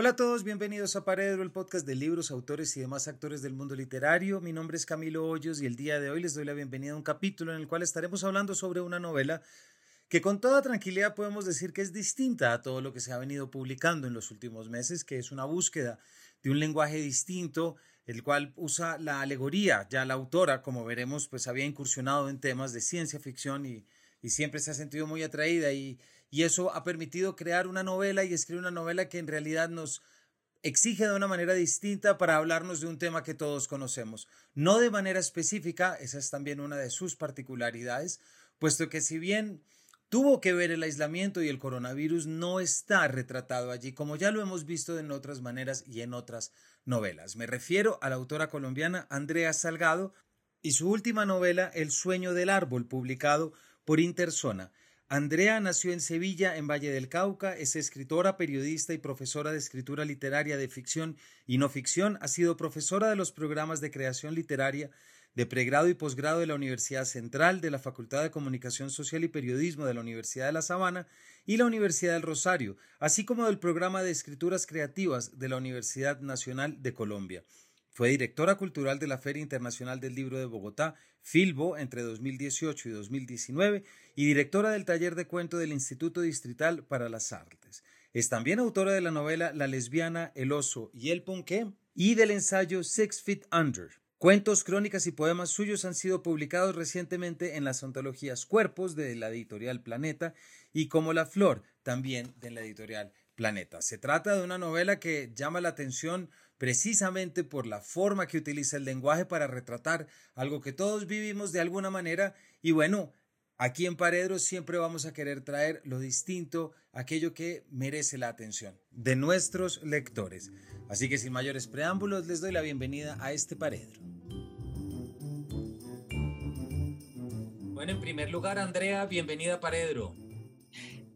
Hola a todos, bienvenidos a Paredro, el podcast de libros, autores y demás actores del mundo literario. Mi nombre es Camilo Hoyos y el día de hoy les doy la bienvenida a un capítulo en el cual estaremos hablando sobre una novela que con toda tranquilidad podemos decir que es distinta a todo lo que se ha venido publicando en los últimos meses, que es una búsqueda de un lenguaje distinto, el cual usa la alegoría. Ya la autora, como veremos, pues había incursionado en temas de ciencia ficción y, y siempre se ha sentido muy atraída y y eso ha permitido crear una novela y escribir una novela que en realidad nos exige de una manera distinta para hablarnos de un tema que todos conocemos. No de manera específica, esa es también una de sus particularidades, puesto que si bien tuvo que ver el aislamiento y el coronavirus, no está retratado allí, como ya lo hemos visto en otras maneras y en otras novelas. Me refiero a la autora colombiana Andrea Salgado y su última novela, El sueño del árbol, publicado por Interzona. Andrea nació en Sevilla, en Valle del Cauca, es escritora, periodista y profesora de escritura literaria de ficción y no ficción, ha sido profesora de los programas de creación literaria de pregrado y posgrado de la Universidad Central, de la Facultad de Comunicación Social y Periodismo de la Universidad de La Sabana y la Universidad del Rosario, así como del programa de escrituras creativas de la Universidad Nacional de Colombia. Fue directora cultural de la Feria Internacional del Libro de Bogotá, Filbo, entre 2018 y 2019, y directora del taller de cuento del Instituto Distrital para las Artes. Es también autora de la novela La lesbiana, el oso y el ponqué y del ensayo Six Feet Under. Cuentos, crónicas y poemas suyos han sido publicados recientemente en las antologías Cuerpos de la editorial Planeta y Como la Flor, también de la editorial Planeta. Se trata de una novela que llama la atención precisamente por la forma que utiliza el lenguaje para retratar algo que todos vivimos de alguna manera y bueno, aquí en Paredro siempre vamos a querer traer lo distinto, aquello que merece la atención de nuestros lectores. Así que sin mayores preámbulos les doy la bienvenida a este Paredro. Bueno, en primer lugar, Andrea, bienvenida a Paredro.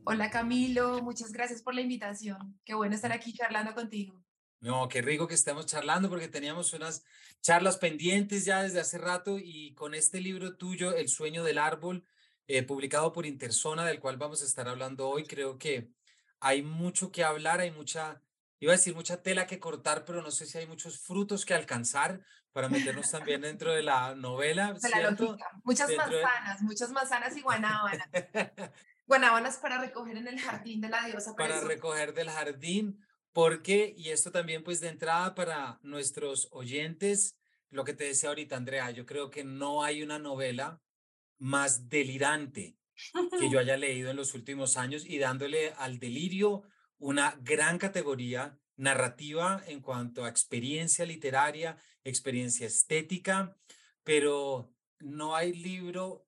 Hola Camilo, muchas gracias por la invitación. Qué bueno estar aquí charlando contigo. No, qué rico que estemos charlando porque teníamos unas charlas pendientes ya desde hace rato y con este libro tuyo, El sueño del árbol, eh, publicado por Interzona, del cual vamos a estar hablando hoy, creo que hay mucho que hablar, hay mucha, iba a decir mucha tela que cortar, pero no sé si hay muchos frutos que alcanzar para meternos también dentro de la novela. ¿cierto? muchas manzanas, muchas manzanas y guanábanas. guanábanas para recoger en el jardín de la diosa. Para recoger del jardín porque, y esto también pues de entrada para nuestros oyentes, lo que te decía ahorita, Andrea, yo creo que no hay una novela más delirante que yo haya leído en los últimos años y dándole al delirio una gran categoría narrativa en cuanto a experiencia literaria, experiencia estética, pero no hay libro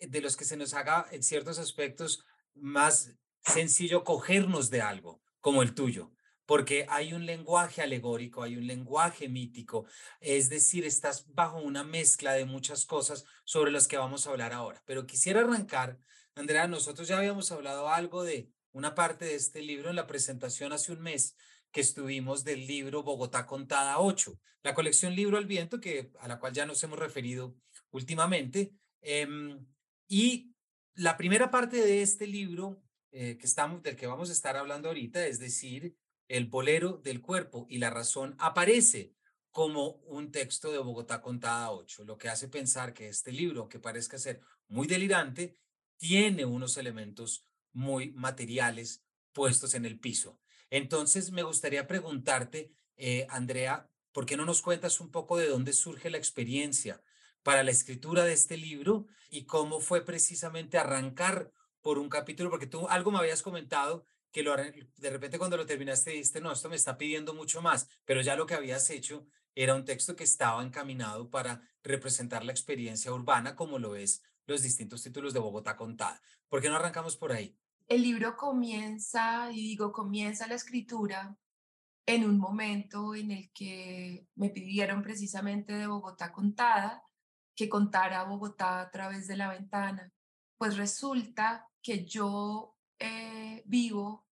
de los que se nos haga en ciertos aspectos más sencillo cogernos de algo como el tuyo porque hay un lenguaje alegórico, hay un lenguaje mítico, es decir, estás bajo una mezcla de muchas cosas sobre las que vamos a hablar ahora. Pero quisiera arrancar, Andrea, nosotros ya habíamos hablado algo de una parte de este libro en la presentación hace un mes que estuvimos del libro Bogotá Contada 8, la colección Libro al Viento, que, a la cual ya nos hemos referido últimamente. Em, y la primera parte de este libro eh, que estamos, del que vamos a estar hablando ahorita, es decir, el bolero del cuerpo y la razón aparece como un texto de Bogotá contada 8, lo que hace pensar que este libro, que parezca ser muy delirante, tiene unos elementos muy materiales puestos en el piso. Entonces, me gustaría preguntarte, eh, Andrea, ¿por qué no nos cuentas un poco de dónde surge la experiencia para la escritura de este libro y cómo fue precisamente arrancar por un capítulo? Porque tú algo me habías comentado que lo, de repente cuando lo terminaste dijiste, no, esto me está pidiendo mucho más, pero ya lo que habías hecho era un texto que estaba encaminado para representar la experiencia urbana como lo es los distintos títulos de Bogotá contada. ¿Por qué no arrancamos por ahí? El libro comienza, y digo, comienza la escritura en un momento en el que me pidieron precisamente de Bogotá contada que contara Bogotá a través de la ventana. Pues resulta que yo eh, vivo,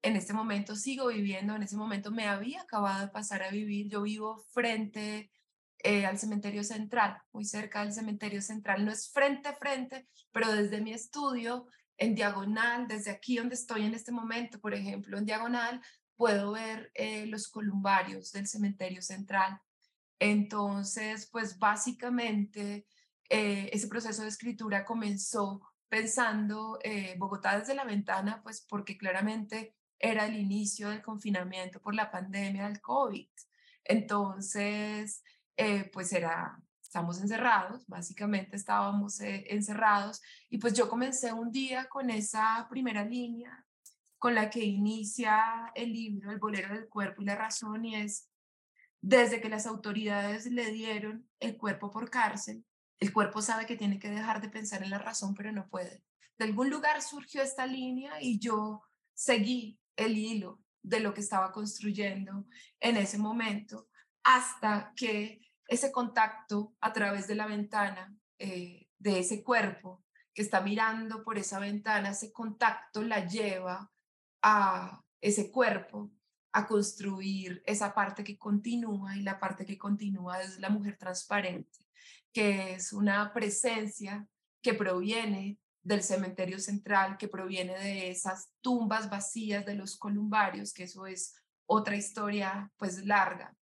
en este momento sigo viviendo, en ese momento me había acabado de pasar a vivir, yo vivo frente eh, al cementerio central, muy cerca del cementerio central, no es frente a frente, pero desde mi estudio, en diagonal, desde aquí donde estoy en este momento, por ejemplo, en diagonal, puedo ver eh, los columbarios del cementerio central. Entonces, pues básicamente ese proceso de escritura comenzó pensando eh, Bogotá desde la ventana, pues porque claramente era el inicio del confinamiento por la pandemia del COVID. Entonces, eh, pues era, estamos encerrados, básicamente estábamos encerrados y pues yo comencé un día con esa primera línea con la que inicia el libro, El bolero del cuerpo y la razón, y es, desde que las autoridades le dieron el cuerpo por cárcel, el cuerpo sabe que tiene que dejar de pensar en la razón, pero no puede. De algún lugar surgió esta línea y yo seguí el hilo de lo que estaba construyendo en ese momento hasta que ese contacto a través de la ventana eh, de ese cuerpo que está mirando por esa ventana, ese contacto la lleva a ese cuerpo a construir esa parte que continúa y la parte que continúa es la mujer transparente que es una presencia que proviene del cementerio central, que proviene de esas tumbas vacías de los columbarios, que eso es otra historia pues larga,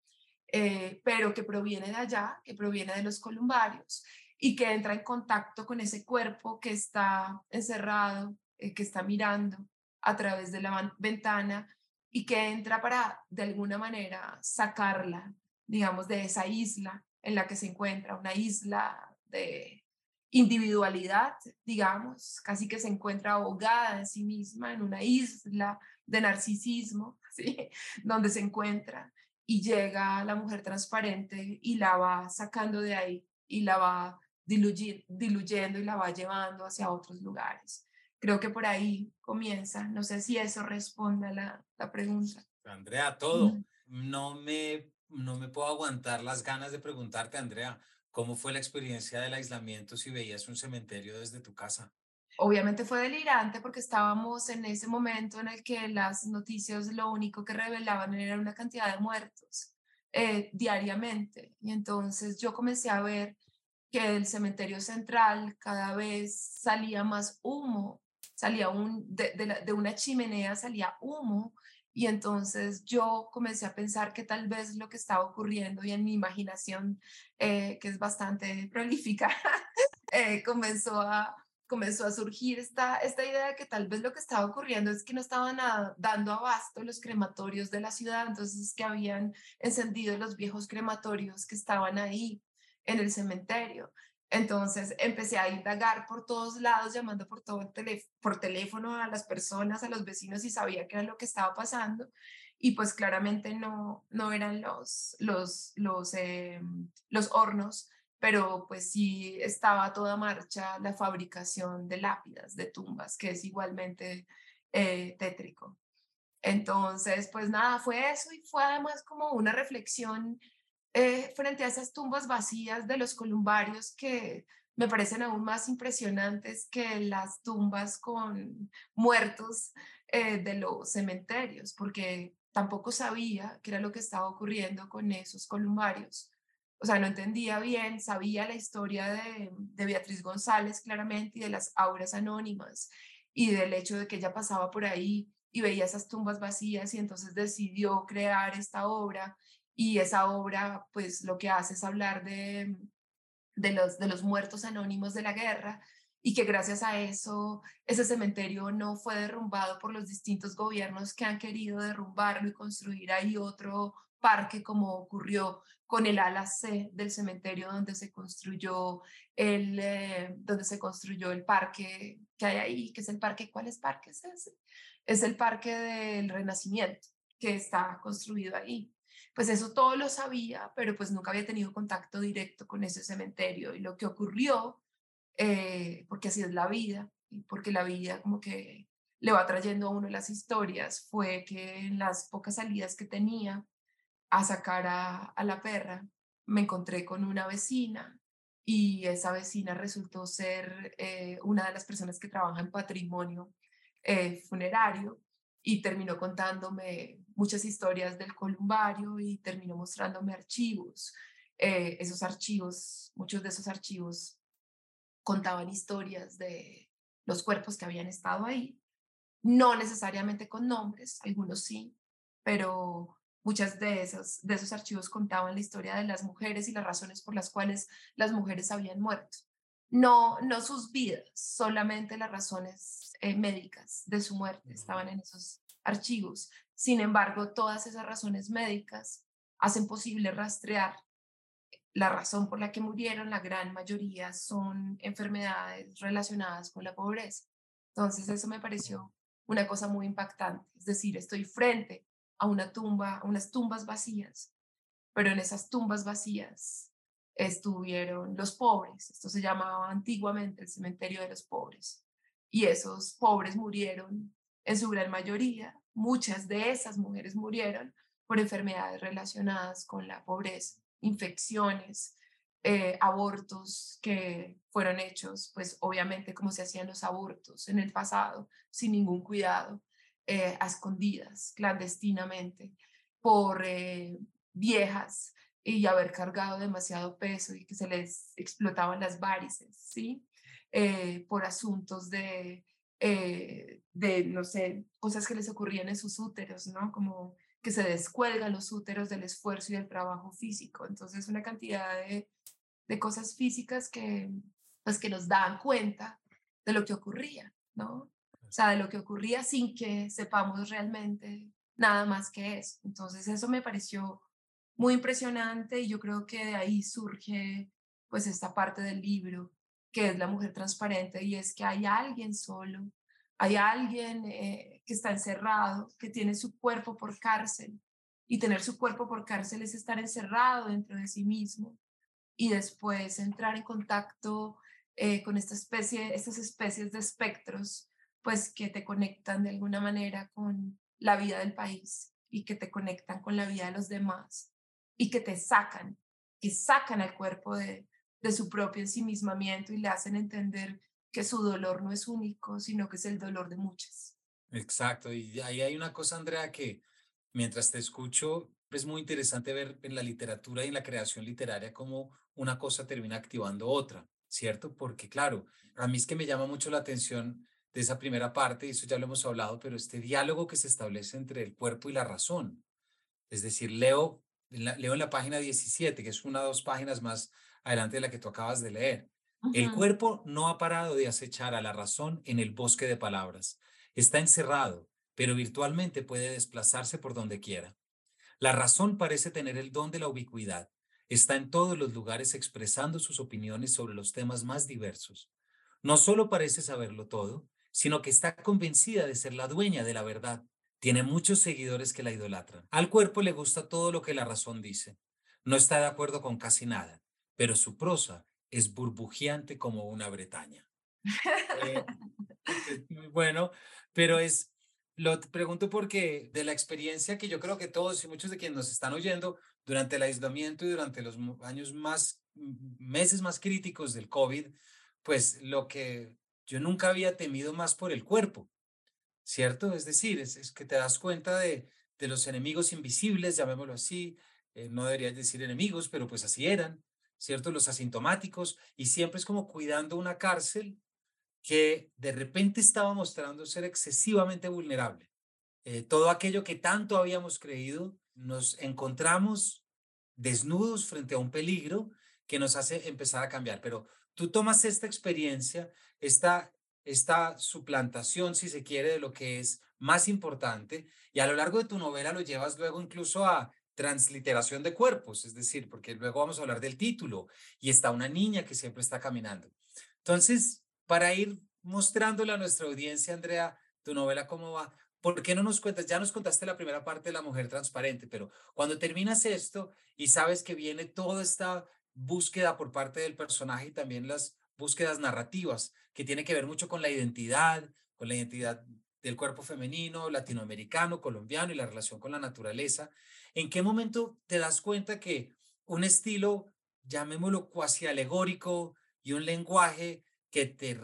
eh, pero que proviene de allá, que proviene de los columbarios y que entra en contacto con ese cuerpo que está encerrado, eh, que está mirando a través de la ventana y que entra para de alguna manera sacarla, digamos, de esa isla en la que se encuentra, una isla de individualidad, digamos, casi que se encuentra ahogada en sí misma, en una isla de narcisismo, ¿sí? donde se encuentra y llega la mujer transparente y la va sacando de ahí y la va diluyendo y la va llevando hacia otros lugares. Creo que por ahí comienza. No sé si eso responde a la, la pregunta. Andrea, todo. No me no me puedo aguantar las ganas de preguntarte, Andrea, ¿cómo fue la experiencia del aislamiento si veías un cementerio desde tu casa? Obviamente fue delirante porque estábamos en ese momento en el que las noticias lo único que revelaban era una cantidad de muertos eh, diariamente. Y entonces yo comencé a ver que del cementerio central cada vez salía más humo, salía un, de, de una chimenea salía humo y entonces yo comencé a pensar que tal vez lo que estaba ocurriendo y en mi imaginación, eh, que es bastante prolífica, eh, comenzó, a, comenzó a surgir esta, esta idea de que tal vez lo que estaba ocurriendo es que no estaban dando abasto los crematorios de la ciudad, entonces que habían encendido los viejos crematorios que estaban ahí en el cementerio. Entonces empecé a indagar por todos lados, llamando por, todo por teléfono a las personas, a los vecinos y sabía qué era lo que estaba pasando. Y pues claramente no, no eran los, los, los, eh, los hornos, pero pues sí estaba toda marcha la fabricación de lápidas, de tumbas, que es igualmente eh, tétrico. Entonces, pues nada, fue eso y fue además como una reflexión eh, frente a esas tumbas vacías de los columbarios que me parecen aún más impresionantes que las tumbas con muertos eh, de los cementerios, porque tampoco sabía qué era lo que estaba ocurriendo con esos columbarios. O sea, no entendía bien, sabía la historia de, de Beatriz González claramente y de las auras anónimas y del hecho de que ella pasaba por ahí y veía esas tumbas vacías y entonces decidió crear esta obra y esa obra pues lo que hace es hablar de, de, los, de los muertos anónimos de la guerra y que gracias a eso ese cementerio no fue derrumbado por los distintos gobiernos que han querido derrumbarlo y construir ahí otro parque como ocurrió con el ala C del cementerio donde se construyó el eh, donde se construyó el parque que hay ahí que es el parque ¿cuál es parque es ese? Es el parque del Renacimiento que está construido ahí pues eso todo lo sabía, pero pues nunca había tenido contacto directo con ese cementerio. Y lo que ocurrió, eh, porque así es la vida, y porque la vida como que le va trayendo a uno las historias, fue que en las pocas salidas que tenía a sacar a, la perra, me encontré con una vecina y esa vecina resultó ser eh, una de las personas que trabaja en patrimonio eh, funerario y terminó contándome muchas historias del columbario y terminó mostrándome archivos. Eh, esos archivos, muchos de esos archivos contaban historias de los cuerpos que habían estado ahí, no necesariamente con nombres, algunos sí, pero muchas de esos, de esos archivos contaban la historia de las mujeres y las razones por las cuales las mujeres habían muerto. No, no sus vidas, solamente las razones eh, médicas de su muerte estaban en esos archivos. Sin embargo, todas esas razones médicas hacen posible rastrear la razón por la que murieron, la gran mayoría son enfermedades relacionadas con la pobreza. Entonces, eso me pareció una cosa muy impactante. Es decir, estoy frente a una tumba, a unas tumbas vacías, pero en esas tumbas vacías estuvieron los pobres. Esto se llamaba antiguamente el cementerio de los pobres. Y esos pobres murieron en su gran mayoría. Muchas de esas mujeres murieron por enfermedades relacionadas con la pobreza infecciones, eh, abortos que fueron hechos, pues obviamente como se hacían los abortos en el pasado, sin ningún cuidado, eh, a escondidas, clandestinamente, por eh, viejas y haber cargado demasiado peso y que se les explotaban las varices, ¿sí? por asuntos de, de, no sé, cosas que les ocurrían en sus úteros, ¿no? Como que se descuelgan los úteros del esfuerzo y del trabajo físico. Entonces, una cantidad de, de cosas físicas que, pues, que nos dan cuenta de lo que ocurría, ¿no? O sea, de lo que ocurría sin que sepamos realmente nada más que eso. Entonces, eso me pareció muy impresionante y yo creo que de ahí surge, pues, esta parte del libro, que es la mujer transparente, y es que hay alguien solo hay alguien eh, que está encerrado, que tiene su cuerpo por cárcel. Y tener su cuerpo por cárcel es estar encerrado dentro de sí mismo y después entrar en contacto eh, con esta especie, estas especies de espectros, pues que te conectan de alguna manera con la vida del país y que te conectan con la vida de los demás y que te sacan, que sacan al cuerpo de, de su propio ensimismamiento y le hacen entender que su dolor no es único, sino que es el dolor de muchas. Exacto, y ahí hay una cosa, Andrea, que mientras te escucho, es muy interesante ver en la literatura y en la creación literaria cómo una cosa termina activando otra, ¿cierto? Porque claro, a mí es que me llama mucho la atención de esa primera parte, y eso ya lo hemos hablado, pero este diálogo que se establece entre el cuerpo y la razón. Es decir, leo, leo en la página 17, que es una o dos páginas más adelante de la que tú acabas de leer. El cuerpo no ha parado de acechar a la razón en el bosque de palabras. Está encerrado, pero virtualmente puede desplazarse por donde quiera. La razón parece tener el don de la ubicuidad. Está en todos los lugares expresando sus opiniones sobre los temas más diversos. No solo parece saberlo todo, sino que está convencida de ser la dueña de la verdad. Tiene muchos seguidores que la idolatran. Al cuerpo le gusta todo lo que la razón dice. No está de acuerdo con casi nada, pero su prosa es burbujeante como una Bretaña. Eh, bueno, pero es, lo pregunto porque de la experiencia que yo creo que todos y muchos de quienes nos están oyendo durante el aislamiento y durante los años más, meses más críticos del COVID, pues lo que yo nunca había temido más por el cuerpo, ¿cierto? Es decir, es, que te das cuenta de, de los enemigos invisibles, llamémoslo así, eh, no deberías decir enemigos, pero pues así eran, ¿cierto? Los asintomáticos, y siempre es como cuidando una cárcel que de repente estaba mostrando ser excesivamente vulnerable. Eh, todo aquello que tanto habíamos creído, nos encontramos desnudos frente a un peligro que nos hace empezar a cambiar. Pero tú tomas esta experiencia, esta, esta suplantación, si se quiere, de lo que es más importante, y a lo largo de tu novela lo llevas luego incluso a transliteración de cuerpos, es decir, porque luego vamos a hablar del título y está una niña que siempre está caminando. Entonces, para ir mostrándole a nuestra audiencia, Andrea, tu novela cómo va, ¿por qué no nos cuentas? Ya nos contaste la primera parte de la mujer transparente, pero cuando terminas esto y sabes que viene toda esta búsqueda por parte del personaje y también las búsquedas narrativas, que tiene que ver mucho con la identidad, con la identidad del cuerpo femenino, latinoamericano, colombiano y la relación con la naturaleza. ¿En qué momento te das cuenta que un estilo, llamémoslo cuasi alegórico y un lenguaje que te,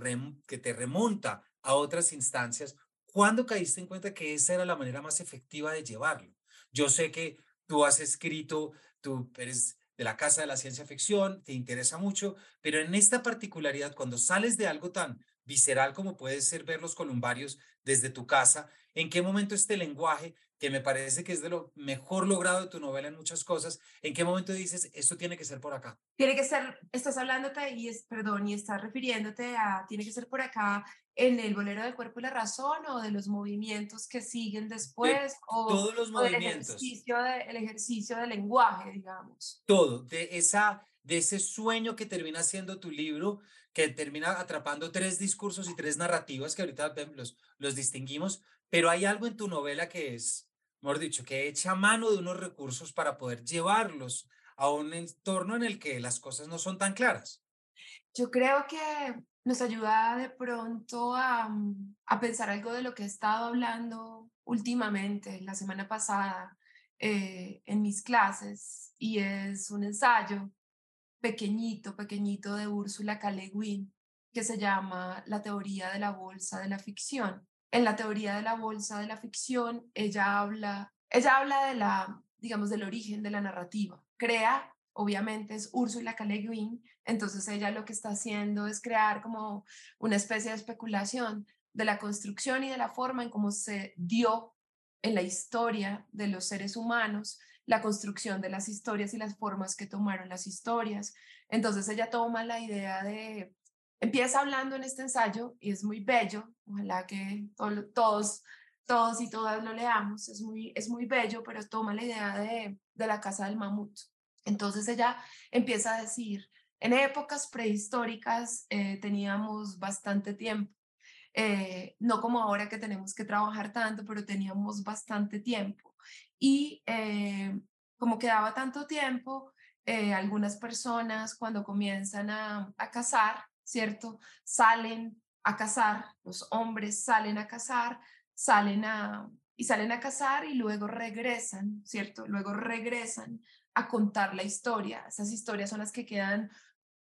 que te remonta a otras instancias, ¿cuándo caíste en cuenta que esa era la manera más efectiva de llevarlo? Yo sé que tú has escrito, tú eres de la Casa de la Ciencia Ficción, te interesa mucho, pero en esta particularidad, cuando sales de algo tan visceral como puede ser ver los columbarios desde tu casa, ¿en qué momento este lenguaje que me parece que es de lo mejor logrado de tu novela en muchas cosas, ¿en qué momento dices, esto tiene que ser por acá? Tiene que ser, estás hablándote y es, perdón, y estás refiriéndote a, tiene que ser por acá en el bolero del cuerpo y la razón o de los movimientos que siguen después o, todos los movimientos. el ejercicio, de, el ejercicio del lenguaje, digamos. Todo, de, esa, de ese sueño que termina siendo tu libro, que termina atrapando tres discursos y tres narrativas que ahorita los, los distinguimos, pero hay algo en tu novela que es, mejor dicho, que echa mano de unos recursos para poder llevarlos a un entorno en el que las cosas no son tan claras. Yo creo que nos ayuda de pronto a, mm, a pensar algo de lo que he estado hablando últimamente, la semana pasada, eh, en mis clases, y es un ensayo pequeñito, pequeñito de Úrsula K. que se llama La teoría de la bolsa de la ficción en la teoría de la bolsa de la ficción, ella habla, ella habla de la, digamos, del origen de la narrativa. Crea, obviamente, es Ursula K. Le Guin, entonces ella lo que está haciendo es crear como una especie de especulación de la construcción y de la forma en cómo se dio en la historia de los seres humanos la construcción de las historias y las formas que tomaron las historias. Entonces ella toma la idea de Empieza hablando en este ensayo y es muy bello, ojalá que todos, todos y todas lo leamos, es muy, es muy bello, pero toma la idea de, de la casa del mamut. Entonces ella empieza a decir, en épocas prehistóricas eh, teníamos bastante tiempo, eh, no como ahora que tenemos que trabajar tanto, pero teníamos bastante tiempo. Y eh, como quedaba tanto tiempo, algunas personas cuando comienzan a, a cazar, ¿cierto? Salen a cazar, los hombres salen a cazar, salen a, y salen a cazar y luego regresan, ¿cierto? Luego regresan a contar la historia. Esas historias son las que quedan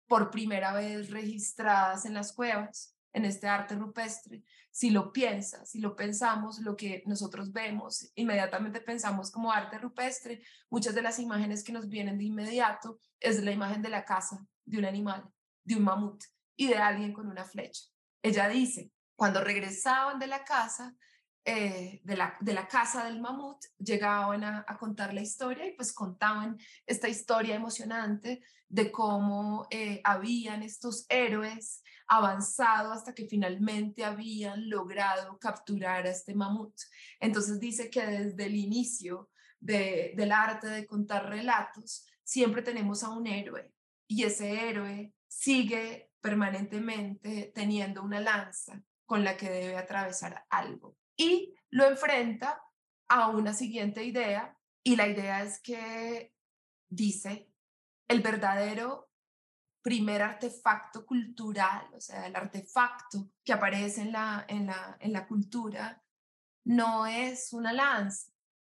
por primera vez registradas en las cuevas, en este arte rupestre. Si lo piensas, si lo pensamos, lo que nosotros vemos, inmediatamente pensamos como arte rupestre, muchas de las imágenes que nos vienen de inmediato es la imagen de la casa de un animal, de un mamut y de alguien con una flecha. Ella dice, cuando regresaban de la casa, eh, de, la, de la casa del mamut, llegaban a, contar la historia y pues contaban esta historia emocionante de cómo eh, habían estos héroes avanzado hasta que finalmente habían logrado capturar a este mamut. Entonces dice que desde el inicio de, del arte de contar relatos, siempre tenemos a un héroe y ese héroe sigue permanentemente teniendo una lanza con la que debe atravesar algo. Y lo enfrenta a una siguiente idea y la idea es que dice, el verdadero primer artefacto cultural, o sea, el artefacto que aparece en la, en la, en la cultura, no es una lanza,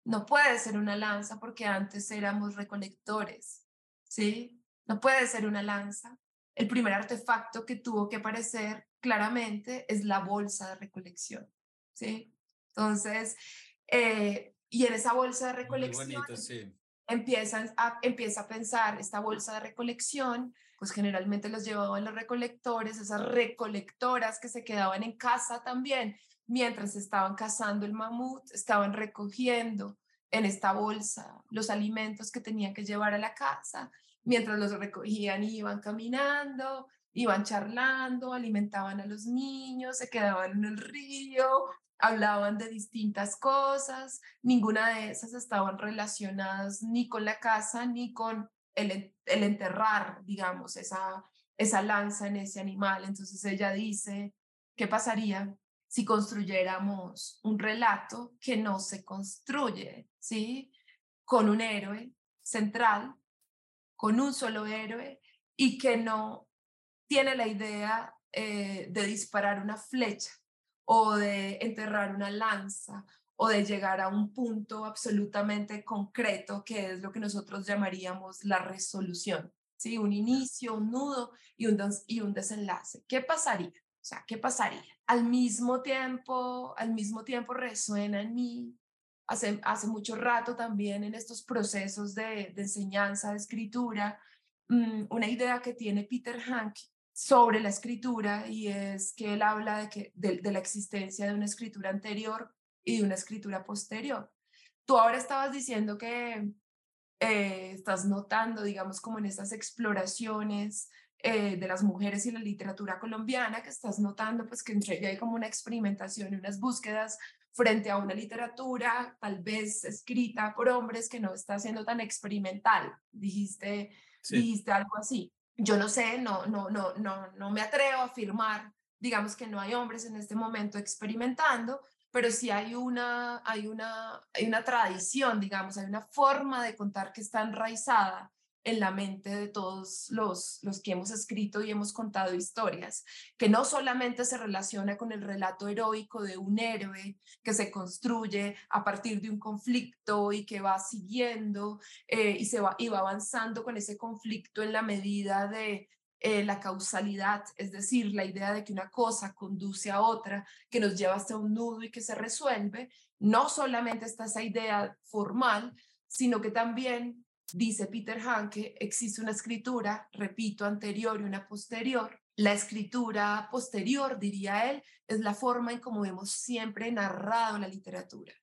no puede ser una lanza porque antes éramos recolectores, ¿sí? No puede ser una lanza el primer artefacto que tuvo que aparecer claramente es la bolsa de recolección, ¿sí? Entonces, eh, y en esa bolsa de recolección empiezan a, empieza a pensar esta bolsa de recolección, pues generalmente los llevaban los recolectores, esas recolectoras que se quedaban en casa también, mientras estaban cazando el mamut, estaban recogiendo en esta bolsa los alimentos que tenían que llevar a la casa mientras los recogían iban caminando, iban charlando, alimentaban a los niños, se quedaban en el río, hablaban de distintas cosas, ninguna de esas estaban relacionadas ni con la casa ni con el, el enterrar, digamos, esa, esa lanza en ese animal. Entonces ella dice, ¿qué pasaría si construyéramos un relato que no se construye, ¿sí? Con un héroe central con un solo héroe y que no tiene la idea eh, de disparar una flecha o de enterrar una lanza o de llegar a un punto absolutamente concreto que es lo que nosotros llamaríamos la resolución, ¿sí? Un inicio, un nudo y un, y un desenlace. ¿Qué pasaría? O sea, ¿qué pasaría? Al mismo tiempo, al mismo tiempo resuena en mí hace, hace mucho rato también en estos procesos de, enseñanza, de escritura, mm, una idea que tiene Peter Hank sobre la escritura y es que él habla de, que, de, la existencia de una escritura anterior y de una escritura posterior. Tú ahora estabas diciendo que eh, estás notando, digamos, como en estas exploraciones eh, de las mujeres y la literatura colombiana, que estás notando pues que entre hay como una experimentación y unas búsquedas frente a una literatura tal vez escrita por hombres que no está siendo tan experimental. Dijiste, dijiste algo así. Yo no sé, no, no, no, no, no me atrevo a afirmar, digamos que no hay hombres en este momento experimentando, pero sí hay una, hay una, hay una tradición, digamos, hay una forma de contar que está enraizada en la mente de todos los, los que hemos escrito y hemos contado historias, que no solamente se relaciona con el relato heroico de un héroe que se construye a partir de un conflicto y que va siguiendo eh, y, se va, y va avanzando con ese conflicto en la medida de eh, la causalidad, es decir, la idea de que una cosa conduce a otra, que nos lleva hasta un nudo y que se resuelve, no solamente está esa idea formal, sino que también Dice Peter Hanke, existe una escritura, repito, anterior y una posterior. La escritura posterior, diría él, es la forma en cómo hemos siempre narrado la literatura.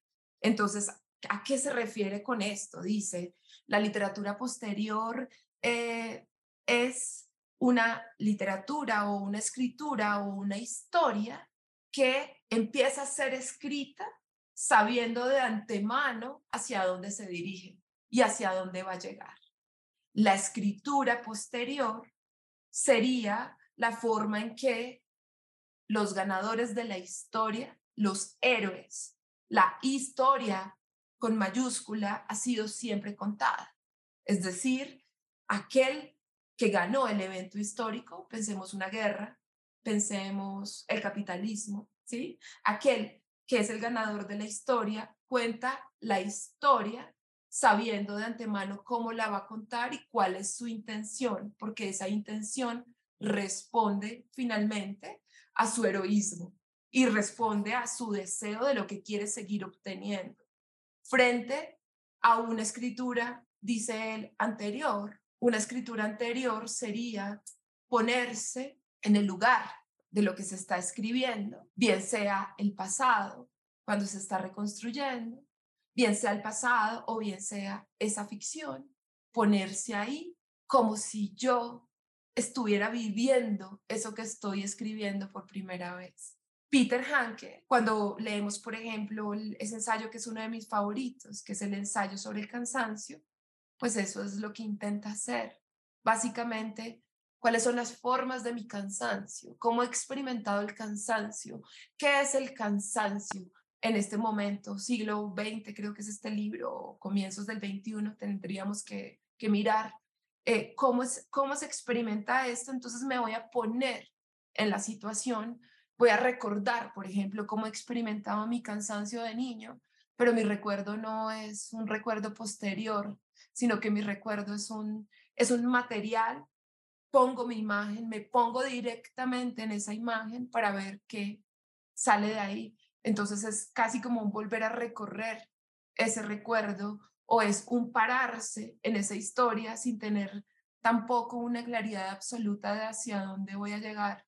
Entonces, ¿a qué se refiere con esto? Dice, la literatura posterior eh, es una literatura o una escritura o una historia que empieza a ser escrita sabiendo de antemano hacia dónde se dirige y hacia dónde va a llegar. La escritura posterior sería la forma en que los ganadores de la historia, los héroes, la historia con mayúscula ha sido siempre contada. Es decir, aquel que ganó el evento histórico, pensemos una guerra, pensemos el capitalismo, ¿sí? Aquel que es el ganador de la historia cuenta la historia sabiendo de antemano cómo la va a contar y cuál es su intención, porque esa intención responde finalmente a su heroísmo y responde a su deseo de lo que quiere seguir obteniendo. Frente a una escritura, dice él, anterior, una escritura anterior sería ponerse en el lugar de lo que se está escribiendo, bien sea el pasado, cuando se está reconstruyendo, bien sea el pasado o bien sea esa ficción, ponerse ahí como si yo estuviera viviendo eso que estoy escribiendo por primera vez. Peter Hanke, cuando leemos, por ejemplo, ese ensayo que es uno de mis favoritos, que es el ensayo sobre el cansancio, pues eso es lo que intenta hacer. Básicamente, cuáles son las formas de mi cansancio, cómo he experimentado el cansancio, qué es el cansancio, en este momento, siglo XX, creo que es este libro, comienzos del XXI, tendríamos que, que mirar eh, cómo, es, cómo se experimenta esto, entonces me voy a poner en la situación, voy a recordar, por ejemplo, cómo experimentaba mi cansancio de niño, pero mi recuerdo no es un recuerdo posterior, sino que mi recuerdo es un, es un material, pongo mi imagen, me pongo directamente en esa imagen para ver qué sale de ahí. Entonces es casi como un volver a recorrer ese recuerdo o es un pararse en esa historia sin tener tampoco una claridad absoluta de hacia dónde voy a llegar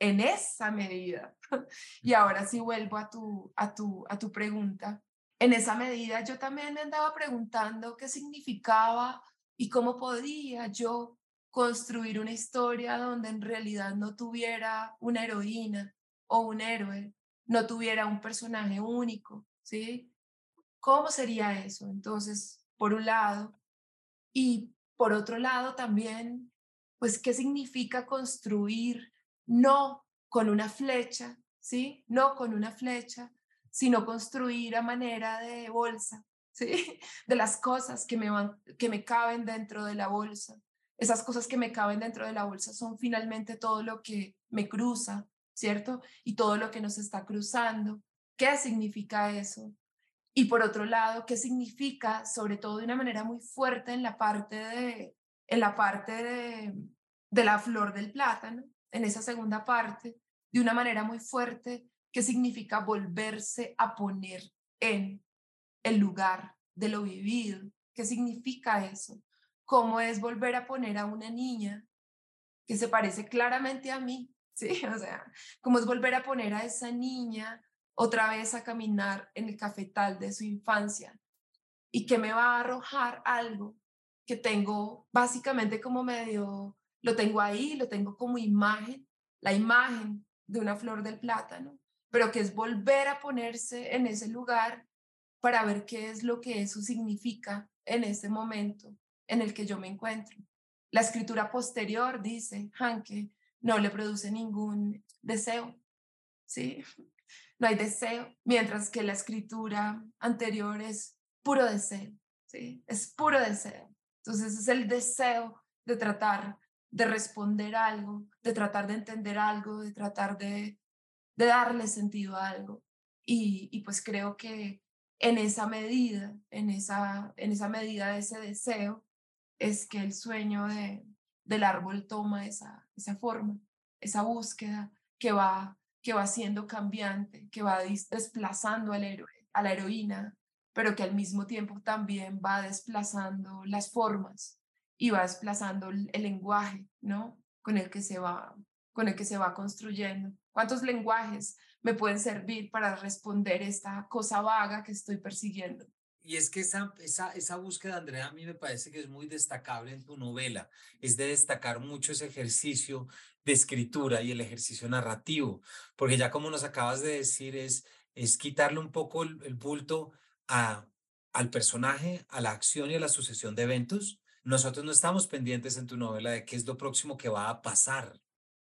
en esa medida. y ahora sí vuelvo a tu, a tu, a tu pregunta. En esa medida yo también me andaba preguntando qué significaba y cómo podía yo construir una historia donde en realidad no tuviera una heroína o un héroe, no tuviera un personaje único, ¿sí? ¿Cómo sería eso? Entonces, por un lado, y por otro lado también, pues, ¿qué significa construir no con una flecha, ¿sí? No con una flecha, sino construir a manera de bolsa, ¿sí? De las cosas que me, van, que me caben dentro de la bolsa. Esas cosas que me caben dentro de la bolsa son finalmente todo lo que me cruza, ¿cierto? Y todo lo que nos está cruzando. ¿Qué significa eso? Y por otro lado, ¿qué significa, sobre todo de una manera muy fuerte en la parte de, en la, parte de, de la flor del plátano, en esa segunda parte, de una manera muy fuerte, qué significa volverse a poner en el lugar de lo vivido? ¿Qué significa eso? ¿Cómo es volver a poner a una niña que se parece claramente a mí, ¿sí? O sea, como es volver a poner a esa niña otra vez a caminar en el cafetal de su infancia y que me va a arrojar algo que tengo básicamente como medio, lo tengo ahí, lo tengo como imagen, la imagen de una flor del plátano, pero que es volver a ponerse en ese lugar para ver qué es lo que eso significa en este momento en el que yo me encuentro. La escritura posterior, dice Hanke, no le produce ningún deseo, ¿sí? No hay deseo, mientras que la escritura anterior es puro deseo, ¿sí? Es puro deseo. Entonces es el deseo de tratar de responder algo, de tratar de entender algo, de tratar de, de darle sentido a algo. Y, y, pues creo que en esa medida, en esa, en esa medida de ese deseo, es que el sueño de, del árbol toma esa, esa forma, esa búsqueda que va, que va siendo cambiante, que va desplazando al héroe, a la heroína, pero que al mismo tiempo también va desplazando las formas y va desplazando el, lenguaje, ¿no? Con el que se va, con el que se va construyendo. ¿Cuántos lenguajes me pueden servir para responder esta cosa vaga que estoy persiguiendo? Y es que esa, esa, esa búsqueda, Andrea, a mí me parece que es muy destacable en tu novela, es de destacar mucho ese ejercicio de escritura y el ejercicio narrativo, porque ya como nos acabas de decir, es, es quitarle un poco el, el bulto a, al personaje, a la acción y a la sucesión de eventos, nosotros no estamos pendientes en tu novela de qué es lo próximo que va a pasar.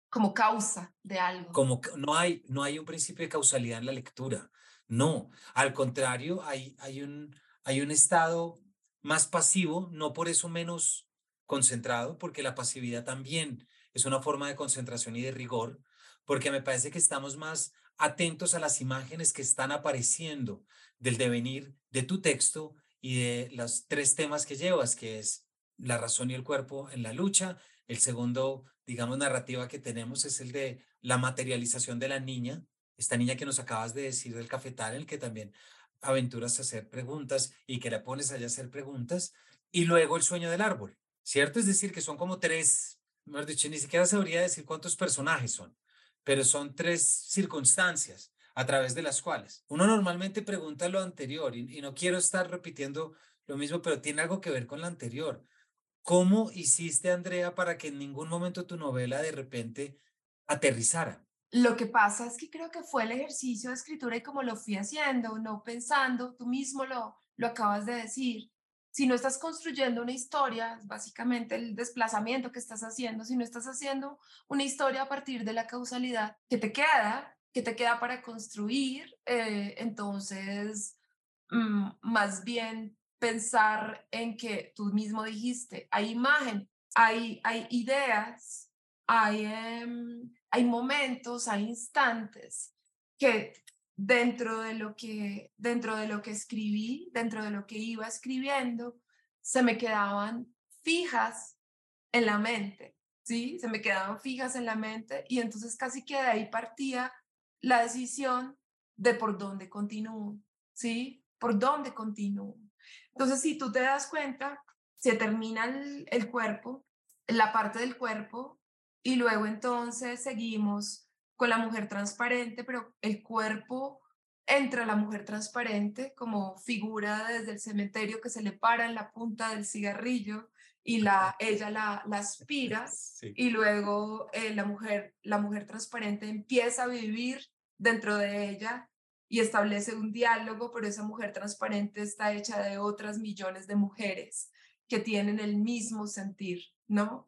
Como causa de algo. Como no hay, no hay un principio de causalidad en la lectura. No, al contrario, hay, hay, un, hay un estado más pasivo, no por eso menos concentrado, porque la pasividad también es una forma de concentración y de rigor, porque me parece que estamos más atentos a las imágenes que están apareciendo del devenir de tu texto y de los tres temas que llevas, que es la razón y el cuerpo en la lucha. El segundo, digamos, narrativa que tenemos es el de la materialización de la niña, esta niña que nos acabas de decir del cafetal, en el que también aventuras a hacer preguntas y que la pones allá a hacer preguntas. Y luego el sueño del árbol, ¿cierto? Es decir, que son como tres, mejor dicho, ni siquiera sabría decir cuántos personajes son, pero son tres circunstancias a través de las cuales uno normalmente pregunta lo anterior y, no quiero estar repitiendo lo mismo, pero tiene algo que ver con lo anterior. ¿Cómo hiciste, Andrea, para que en ningún momento tu novela de repente aterrizara? Lo que pasa es que creo que fue el ejercicio de escritura y como lo fui haciendo, no pensando, tú mismo lo, lo acabas de decir. Si no estás construyendo una historia, básicamente el desplazamiento que estás haciendo, si no estás haciendo una historia a partir de la causalidad que te queda, que te queda para construir, eh, entonces mm, más bien pensar en que tú mismo dijiste, hay imagen, hay, hay ideas, hay, em, hay momentos, hay instantes que dentro de lo que dentro de lo que escribí, dentro de lo que iba escribiendo, se me quedaban fijas en la mente, ¿sí? Se me quedaban fijas en la mente y entonces casi que de ahí partía la decisión de por dónde continúo, ¿sí? ¿Por dónde continúo? Entonces, si tú te das cuenta, se termina el, el cuerpo, la parte del cuerpo, y luego entonces seguimos con la mujer transparente, pero el cuerpo entra la mujer transparente como figura desde el cementerio que se le para en la punta del cigarrillo y la, ella la, la aspira y luego eh, la, mujer, la mujer transparente empieza a vivir dentro de ella y establece un diálogo, pero esa mujer transparente está hecha de otras millones de mujeres que tienen el mismo sentir, ¿no?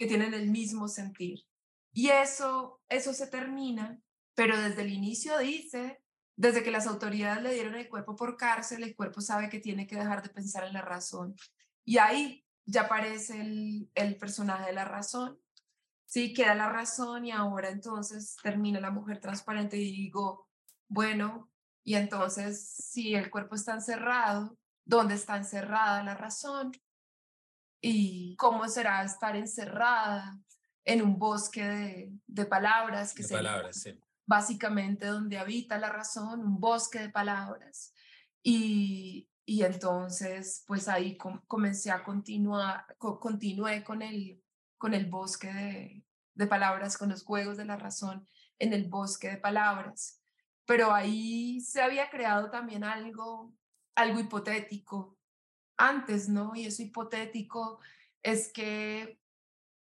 Que tienen el mismo sentir. Y eso, eso se termina, pero desde el inicio dice, desde que las autoridades le dieron el cuerpo por cárcel, el cuerpo sabe que tiene que dejar de pensar en la razón. Y ahí ya aparece el, el personaje de la razón. Sí, queda la razón y ahora entonces termina la mujer transparente y digo, bueno, y entonces si el cuerpo está encerrado, ¿dónde está encerrada la razón? ¿Y cómo será estar encerrada en un bosque de, de palabras? Que de palabras, sí. Básicamente donde habita la razón, un bosque de palabras. Y, y entonces, pues ahí comencé a continuar, continué con el, con el bosque de, de palabras, con los juegos de la razón en el bosque de palabras. Pero ahí se había creado también algo, algo hipotético, antes, ¿no? Y eso hipotético es que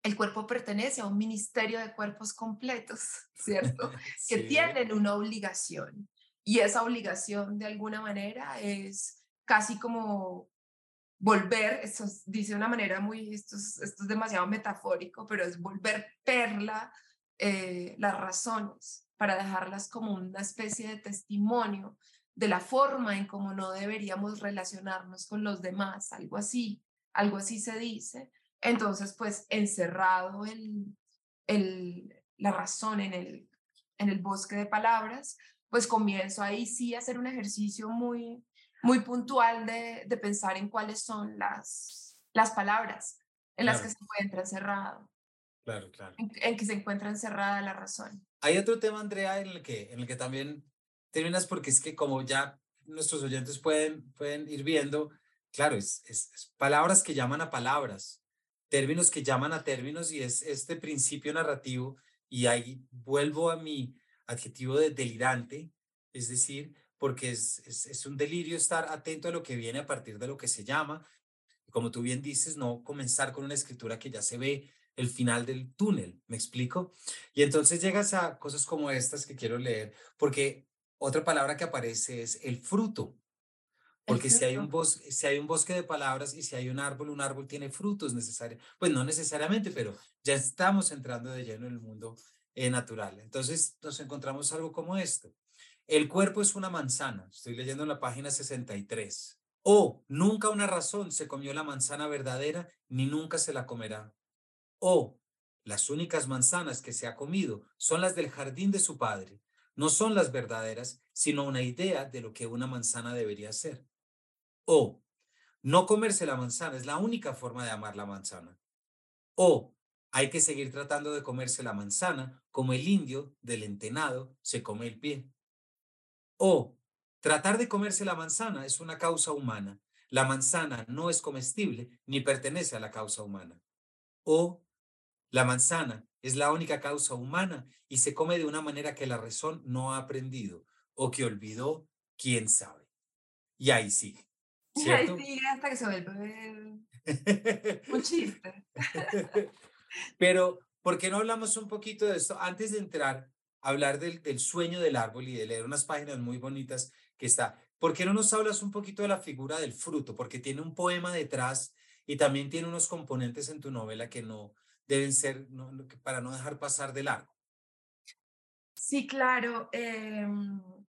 el cuerpo pertenece a un ministerio de cuerpos completos, ¿cierto? Que tienen una obligación. Y esa obligación, de alguna manera, es casi como volver, esto dice de una manera muy, esto es, esto es demasiado metafórico, pero es volver perla eh, las razones para dejarlas como una especie de testimonio de la forma en cómo no deberíamos relacionarnos con los demás, algo así, algo así se dice. Entonces, pues encerrado el, el, la razón en el, en el bosque de palabras, pues comienzo ahí sí a hacer un ejercicio muy, muy puntual de, de pensar en cuáles son las, las palabras en las que se encuentra encerrado. Claro, claro. En, que se encuentra encerrada la razón. Hay otro tema, Andrea, en el que, en el que también terminas porque es que como ya nuestros oyentes pueden, pueden ir viendo, claro, es, es palabras que llaman a palabras términos que llaman a términos y es este principio narrativo y ahí vuelvo a mi adjetivo de delirante, es decir, porque es, es, un delirio estar atento a lo que viene a partir de lo que se llama, como tú bien dices, no comenzar con una escritura que ya se ve el final del túnel, ¿me explico? Y entonces llegas a cosas como estas que quiero leer, porque otra palabra que aparece es el fruto. Porque si hay, un bosque, si hay un bosque de palabras y si hay un árbol, un árbol tiene frutos necesarios. Pues no necesariamente, pero ya estamos entrando de lleno en el mundo eh, natural. Entonces nos encontramos algo como esto. El cuerpo es una manzana. Estoy leyendo en la página 63. O nunca una razón se comió la manzana verdadera, ni nunca se la comerá. O las únicas manzanas que se ha comido son las del jardín de su padre. No son las verdaderas, sino una idea de lo que una manzana debería ser. O no comerse la manzana es la única forma de amar la manzana. O hay que seguir tratando de comerse la manzana como el indio del entenado se come el pie. O tratar de comerse la manzana es una causa humana. La manzana no es comestible ni pertenece a la causa humana. O la manzana es la única causa humana y se come de una manera que la razón no ha aprendido o que olvidó, quién sabe. Y ahí sigue. ¿cierto? sí, hasta que se vuelve un chiste. Pero, ¿por qué no hablamos un poquito de esto antes de entrar a hablar del, del sueño del árbol y de leer unas páginas muy bonitas que está? ¿Por qué no nos hablas un poquito de la figura del fruto? Porque tiene un poema detrás y también tiene unos componentes en tu novela que no deben ser, para no dejar pasar de largo. Sí, claro. Eh,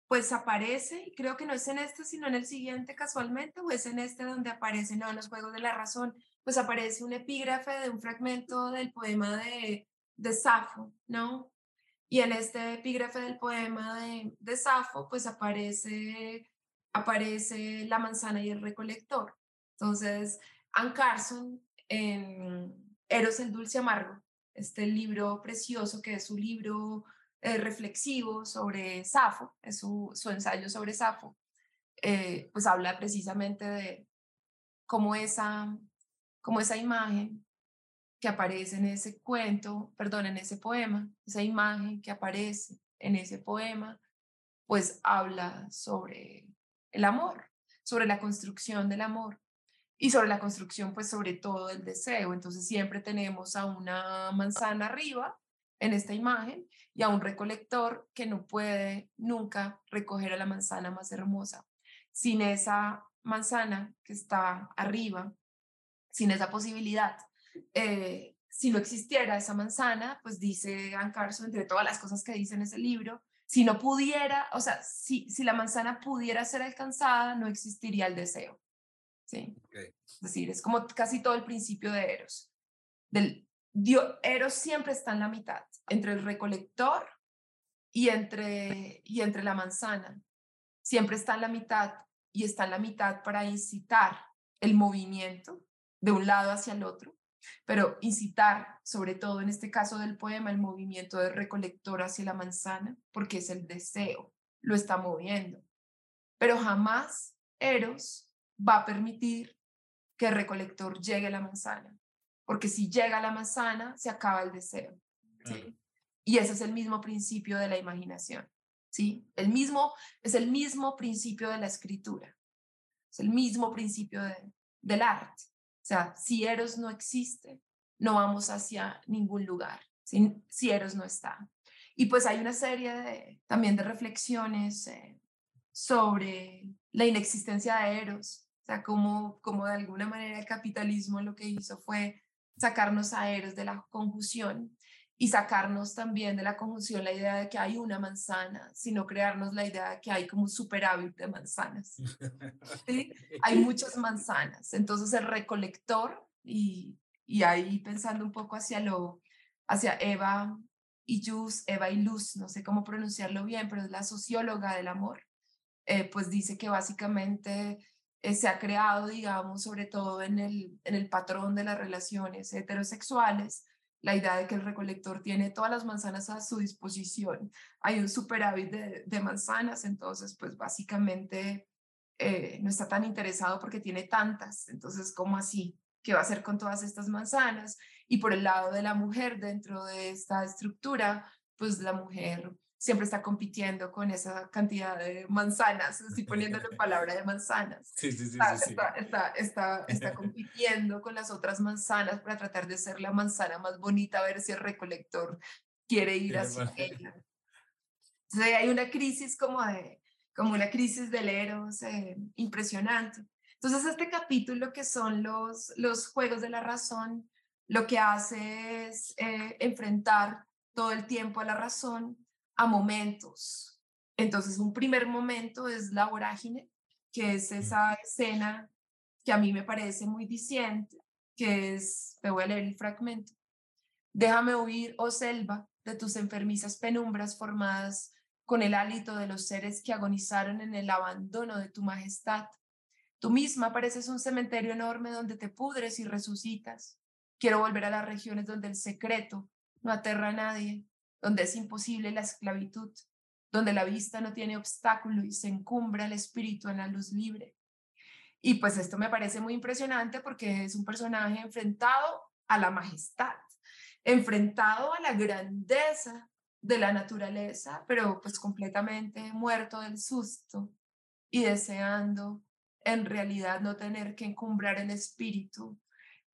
pues aparece, creo que no es en este, sino en el siguiente casualmente, o es en este donde aparece, no, en los Juegos de la Razón, pues aparece un epígrafe de un fragmento del poema de, de Safo, ¿no? Y en este epígrafe del poema de, de Safo, pues aparece, aparece la manzana y el recolector. Entonces, Anne Carson, en Eros el Dulce Amargo, este libro precioso que es su libro eh, reflexivo sobre Safo, es su, ensayo sobre Safo, eh, pues habla precisamente de cómo esa, cómo esa imagen que aparece en ese cuento, perdón, en ese poema, esa imagen que aparece en ese poema, pues habla sobre el amor, sobre la construcción del amor y sobre la construcción, pues sobre todo el deseo. Entonces siempre tenemos a una manzana arriba en esta imagen y a un recolector que no puede nunca recoger a la manzana más hermosa. Sin esa manzana que está arriba, sin esa posibilidad, eh, si no existiera esa manzana, pues dice Anne Carson, entre todas las cosas que dice en ese libro, si no pudiera, o sea, si, si la manzana pudiera ser alcanzada, no existiría el deseo. ¿Sí? Es decir, es como casi todo el principio de Eros, del Dios, Eros siempre está en la mitad, entre el recolector y entre, y entre la manzana. Siempre está en la mitad y está en la mitad para incitar el movimiento de un lado hacia el otro, pero incitar, sobre todo en este caso del poema, el movimiento del recolector hacia la manzana, porque es el deseo, lo está moviendo. Pero jamás Eros va a permitir que el recolector llegue a la manzana porque si llega la manzana, se acaba el deseo. Y ese es el mismo principio de la imaginación. ¿sí? El mismo, es el mismo principio de la escritura. Es el mismo principio de, del arte. O sea, si Eros no existe, no vamos hacia ningún lugar, si, si Eros no está. Y pues hay una serie de, también de reflexiones eh, sobre la inexistencia de Eros, o sea, como, como de alguna manera el capitalismo lo que hizo fue sacarnos a Eros de la conjunción y sacarnos también de la conjunción la idea de que hay una manzana, sino crearnos la idea de que hay como un superávit de manzanas. Hay muchas manzanas. Entonces el recolector, y, y ahí pensando un poco hacia, lo, hacia Eva y Luz, Eva y Luz, no sé cómo pronunciarlo bien, pero es la socióloga del amor, eh, pues dice que básicamente se ha creado, digamos, sobre todo en el, en el patrón de las relaciones heterosexuales, la idea de que el recolector tiene todas las manzanas a su disposición. Hay un superávit de, de manzanas, entonces pues básicamente eh, no está tan interesado porque tiene tantas. Entonces, ¿cómo así? ¿Qué va a hacer con todas estas manzanas? Y por el lado de la mujer dentro de esta estructura, pues la mujer siempre está compitiendo con esa cantidad de manzanas, estoy poniéndole palabra de manzanas. Sí, sí, sí. Está, sí, está, está, está, está compitiendo con las otras manzanas para tratar de ser la manzana más bonita, a ver si el recolector quiere ir hacia ella. Entonces hay una crisis como de, como una crisis del eros eh, impresionante. Entonces este capítulo que son los, los juegos de la razón, lo que hace es eh, enfrentar todo el tiempo a la razón a momentos. Entonces, un primer momento es la vorágine, que es esa escena que a mí me parece muy diciente, que es, te voy a leer el fragmento. Déjame huir, oh selva, de tus enfermizas penumbras formadas con el hálito de los seres que agonizaron en el abandono de tu majestad. Tú misma pareces un cementerio enorme donde te pudres y resucitas. Quiero volver a las regiones donde el secreto no aterra a nadie, donde es imposible la esclavitud, donde la vista no tiene obstáculo y se encumbra el espíritu en la luz libre. Y pues esto me parece muy impresionante porque es un personaje enfrentado a la majestad, enfrentado a la grandeza de la naturaleza, pero pues completamente muerto del susto y deseando en realidad no tener que encumbrar el espíritu,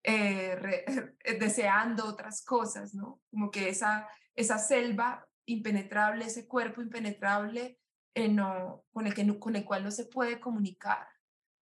eh, deseando otras cosas, ¿no? Como que esa, esa selva impenetrable, ese cuerpo impenetrable eh, no, con, el que con el cual no se puede comunicar.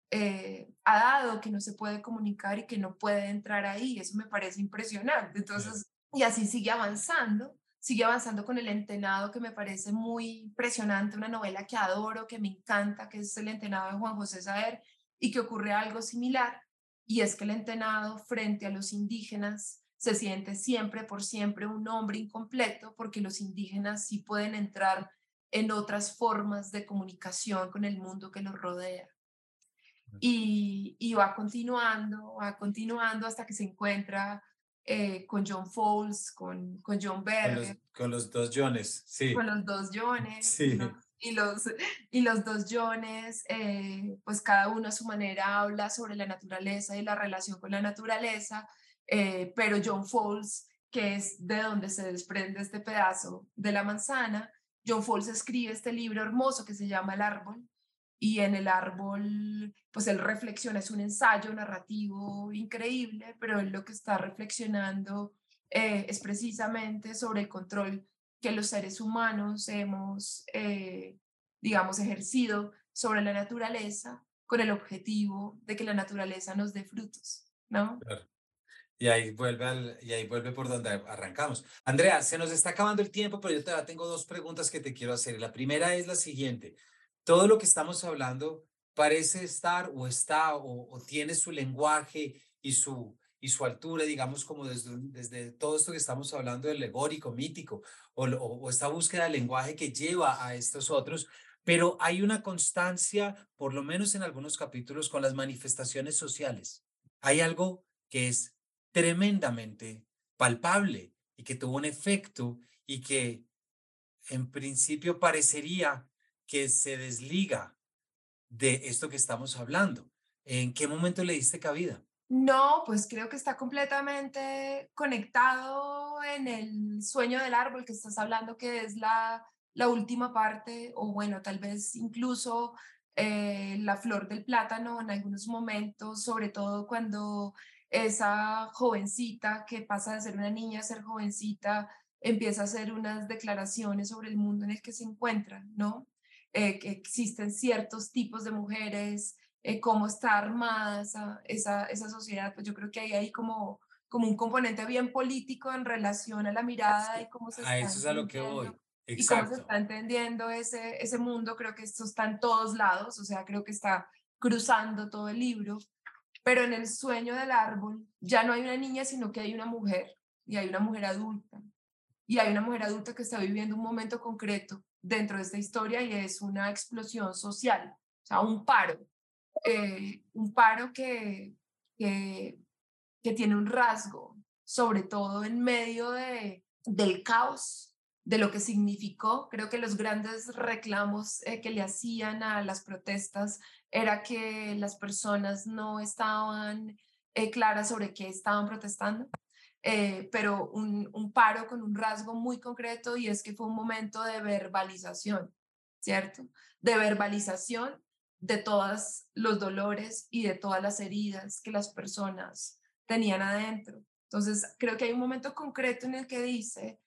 Eh, ha dado que no se puede comunicar y que no puede entrar ahí. Eso me parece impresionante. Entonces, y así sigue avanzando, sigue avanzando con el entenado que me parece muy impresionante, una novela que adoro, que me encanta, que es El entenado de Juan José Saer, y que ocurre algo similar, y es que el entenado frente a los indígenas se siente siempre por siempre un hombre incompleto porque los indígenas sí pueden entrar en otras formas de comunicación con el mundo que los rodea. Y, y va continuando, va continuando hasta que se encuentra eh, con John Fowles, con, con John Berger. Con los, dos Johnes, sí. Con los dos Jones. Sí. Y, los, y los dos Jones, eh, pues cada uno a su manera habla sobre la naturaleza y la relación con la naturaleza eh, pero John Fowles, que es de donde se desprende este pedazo de la manzana, John Fowles escribe este libro hermoso que se llama El árbol, y en el árbol, pues él reflexiona, es un ensayo narrativo increíble, pero él lo que está reflexionando eh, es precisamente sobre el control que los seres humanos hemos, eh, digamos, ejercido sobre la naturaleza con el objetivo de que la naturaleza nos dé frutos, ¿no? Y ahí vuelve al, y ahí vuelve por donde arrancamos. Andrea, se nos está acabando el tiempo, pero yo te tengo dos preguntas que te quiero hacer. La primera es la siguiente. Todo lo que estamos hablando parece estar o está o, tiene su lenguaje y su, y su altura, digamos, como desde, desde todo esto que estamos hablando del legórico, mítico, o, o, esta búsqueda del lenguaje que lleva a estos otros, pero hay una constancia, por lo menos en algunos capítulos, con las manifestaciones sociales. Hay algo que es tremendamente palpable y que tuvo un efecto y que en principio parecería que se desliga de esto que estamos hablando. ¿En qué momento le diste cabida? No, pues creo que está completamente conectado en el sueño del árbol que estás hablando, que es la, la última parte, o bueno, tal vez incluso eh, la flor del plátano en algunos momentos, sobre todo cuando esa jovencita que pasa de ser una niña a ser jovencita empieza a hacer unas declaraciones sobre el mundo en el que se encuentra, ¿no? Eh, que existen ciertos tipos de mujeres, eh, cómo está armada esa, esa, esa, sociedad, pues yo creo que hay ahí como, como un componente bien político en relación a la mirada y cómo se a eso es a lo que voy. Exacto. Y cómo se está entendiendo ese, ese mundo, creo que esto está en todos lados, o sea, creo que está cruzando todo el libro, pero en el sueño del árbol ya no hay una niña, sino que hay una mujer, y hay una mujer adulta, y hay una mujer adulta que está viviendo un momento concreto dentro de esta historia y es una explosión social, o sea, un paro, eh, un paro que, que, tiene un rasgo, sobre todo en medio de, del caos, de lo que significó. Creo que los grandes reclamos eh, que le hacían a las protestas era que las personas no estaban eh, claras sobre qué estaban protestando eh, pero un, un, paro con un rasgo muy concreto y es que fue un momento de verbalización, ¿cierto? De verbalización de todos los dolores y de todas las heridas que las personas tenían adentro. Entonces, creo que hay un momento concreto en el que dice,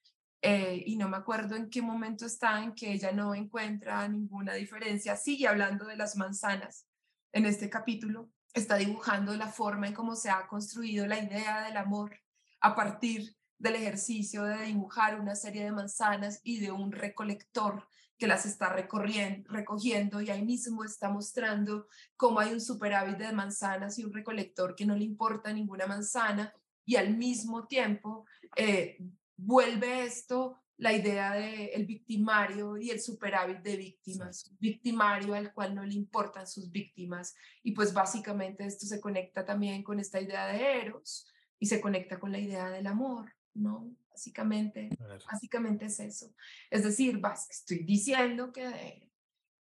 eh, y no me acuerdo en qué momento está, en que ella no encuentra ninguna diferencia, sigue hablando de las manzanas. En este capítulo, está dibujando la forma en cómo se ha construido la idea del amor a partir del ejercicio de dibujar una serie de manzanas y de un recolector que las está recogiendo y ahí mismo está mostrando cómo hay un superávit de manzanas y un recolector que no le importa ninguna manzana y al mismo tiempo eh, vuelve esto la idea del el victimario y el superávit de víctimas, victimario al cual no le importan sus víctimas. Y pues básicamente esto se conecta también con esta idea de Eros, y se conecta con la idea del amor, ¿no? Básicamente, básicamente es eso. Es decir, estoy diciendo que de,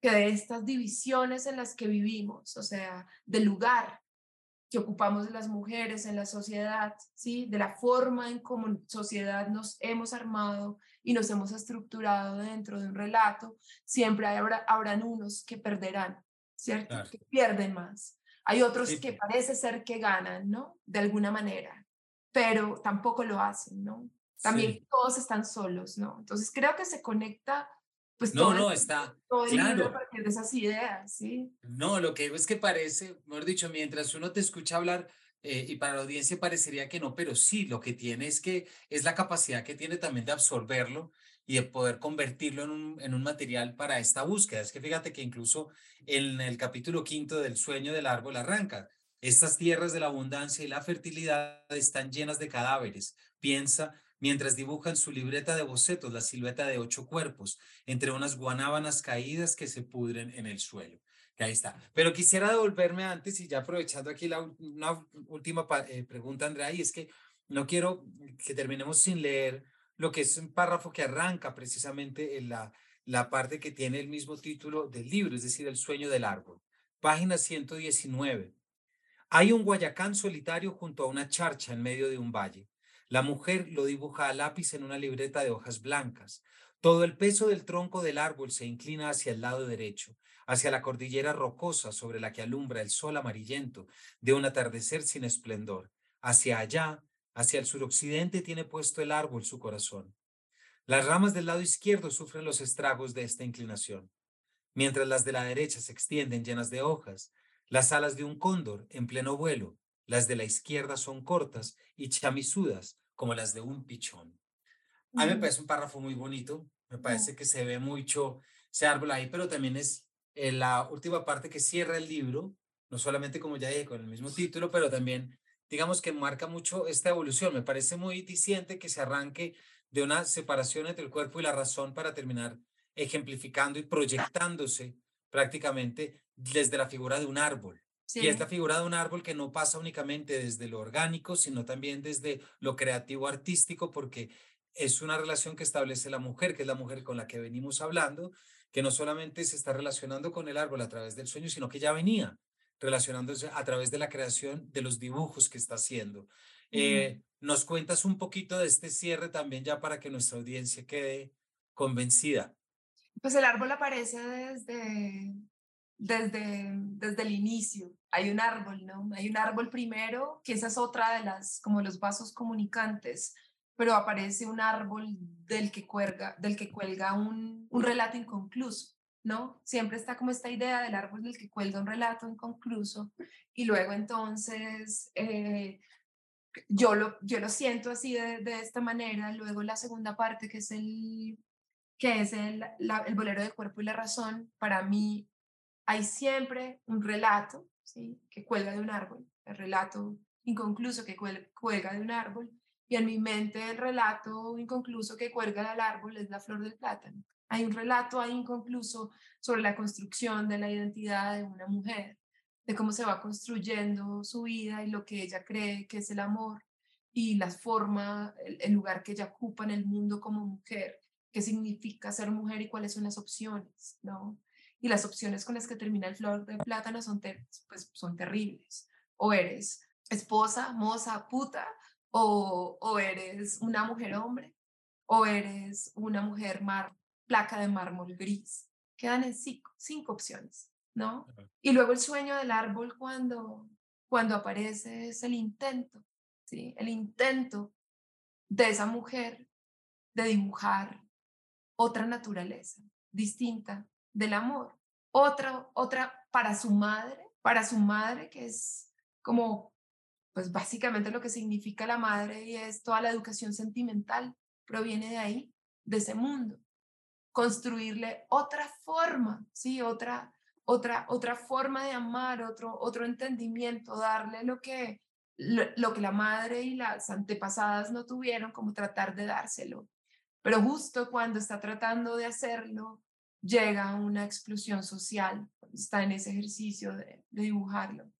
que de estas divisiones en las que vivimos, o sea, del lugar que ocupamos las mujeres en la sociedad, ¿sí? De la forma en cómo sociedad nos hemos armado y nos hemos estructurado dentro de un relato, siempre habrá, habrán unos que perderán, ¿cierto? Que pierden más. Hay otros que parece ser que ganan, ¿no? De alguna manera pero tampoco lo hacen, ¿no? También todos están solos, ¿no? Entonces creo que se conecta, pues no, no, está, todo claro. a partir de esas ideas, ¿sí? No, lo que digo es que parece, mejor dicho, mientras uno te escucha hablar, eh, y para la audiencia parecería que no, pero sí, lo que tiene es que es la capacidad que tiene también de absorberlo y de poder convertirlo en un, en un material para esta búsqueda. Es que fíjate que incluso en el capítulo quinto del sueño del árbol arranca, estas tierras de la abundancia y la fertilidad están llenas de cadáveres. Piensa mientras dibuja en su libreta de bocetos la silueta de ocho cuerpos, entre unas guanábanas caídas que se pudren en el suelo. Que ahí está. Pero quisiera devolverme antes y ya aprovechando aquí la, una última eh, pregunta, Andrea, y es que no quiero que terminemos sin leer lo que es un párrafo que arranca precisamente en la, la parte que tiene el mismo título del libro, es decir, El sueño del árbol. Página 119. Hay un guayacán solitario junto a una charcha en medio de un valle. La mujer lo dibuja a lápiz en una libreta de hojas blancas. Todo el peso del tronco del árbol se inclina hacia el lado derecho, hacia la cordillera rocosa sobre la que alumbra el sol amarillento de un atardecer sin esplendor. Hacia allá, hacia el suroccidente, tiene puesto el árbol su corazón. Las ramas del lado izquierdo sufren los estragos de esta inclinación, mientras las de la derecha se extienden llenas de hojas, las alas de un cóndor en pleno vuelo, las de la izquierda son cortas y chamisudas como las de un pichón. A mí me parece un párrafo muy bonito, me parece que se ve mucho ese árbol ahí, pero también es eh, la última parte que cierra el libro, no solamente como ya dije con el mismo título, pero también digamos que marca mucho esta evolución. Me parece muy diciente que se arranque de una separación entre el cuerpo y la razón para terminar ejemplificando y proyectándose prácticamente desde la figura de un árbol. Y es la figura de un árbol que no pasa únicamente desde lo orgánico, sino también desde lo creativo artístico, porque es una relación que establece la mujer, que es la mujer con la que venimos hablando, que no solamente se está relacionando con el árbol a través del sueño, sino que ya venía relacionándose a través de la creación de los dibujos que está haciendo. Eh, ¿Nos cuentas un poquito de este cierre también ya para que nuestra audiencia quede convencida? Pues el árbol aparece desde desde, desde el inicio. Hay un árbol, ¿no? Hay un árbol primero, que esa es otra de las, como los vasos comunicantes, pero aparece un árbol del que cuelga, del que cuelga un, un relato inconcluso. ¿no? Siempre está como esta idea del árbol del que cuelga un relato inconcluso y luego entonces eh, yo, lo, yo lo siento así de, de, esta manera, luego la segunda parte que es el que es el, el bolero de cuerpo y la razón, para mí hay siempre un relato ¿sí? que cuelga de un árbol, el relato inconcluso que cuelga de un árbol, y en mi mente el relato inconcluso que cuelga del árbol es la flor del plátano. Hay un relato ahí inconcluso sobre la construcción de la identidad de una mujer, de cómo se va construyendo su vida y lo que ella cree que es el amor y la forma, el, lugar que ella ocupa en el mundo como mujer, qué significa ser mujer y cuáles son las opciones, ¿no? Y las opciones con las que termina el flor de plátano son, pues, son terribles. O eres esposa, moza, puta, o, o eres una mujer hombre, o eres una mujer mar, placa de mármol gris. Quedan en cinco, cinco opciones, ¿no? Y luego el sueño del árbol cuando, cuando aparece es el intento, ¿sí? El intento de esa mujer de dibujar otra naturaleza distinta del amor. Otra, otra para su madre, para su madre que es como, pues básicamente lo que significa la madre y es toda la educación sentimental, proviene de ahí, de ese mundo construirle otra forma, ¿sí? Otra, otra, otra forma de amar, otro, otro entendimiento, darle lo que, lo, que la madre y las antepasadas no tuvieron, como tratar de dárselo. Pero justo cuando está tratando de hacerlo, llega una explosión social, está en ese ejercicio de dibujarlo.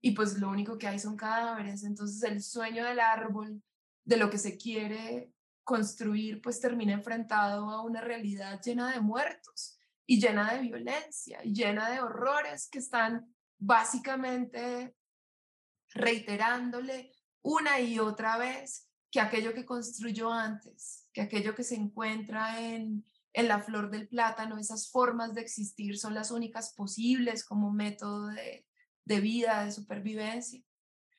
Y pues lo único que hay son cadáveres. Entonces el sueño del árbol, de lo que se quiere construir, pues termina enfrentado a una realidad llena de muertos y llena de violencia y llena de horrores que están básicamente reiterándole una y otra vez que aquello que construyó antes, que aquello que se encuentra en, en la flor del plátano, esas formas de existir son las únicas posibles como método de, de vida, de supervivencia.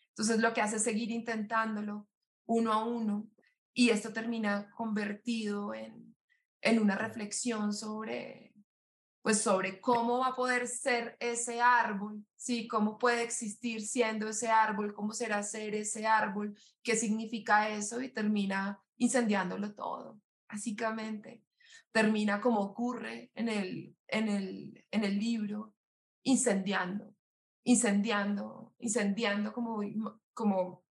Entonces lo que hace es seguir intentándolo uno a uno y esto termina convertido en, en una reflexión sobre, pues sobre cómo va a poder ser ese árbol, ¿sí? Cómo puede existir siendo ese árbol, cómo será ser ese árbol, qué significa eso y termina incendiándolo todo, básicamente. Termina como ocurre en el, en el, en el libro, incendiando, incendiando, incendiando como, como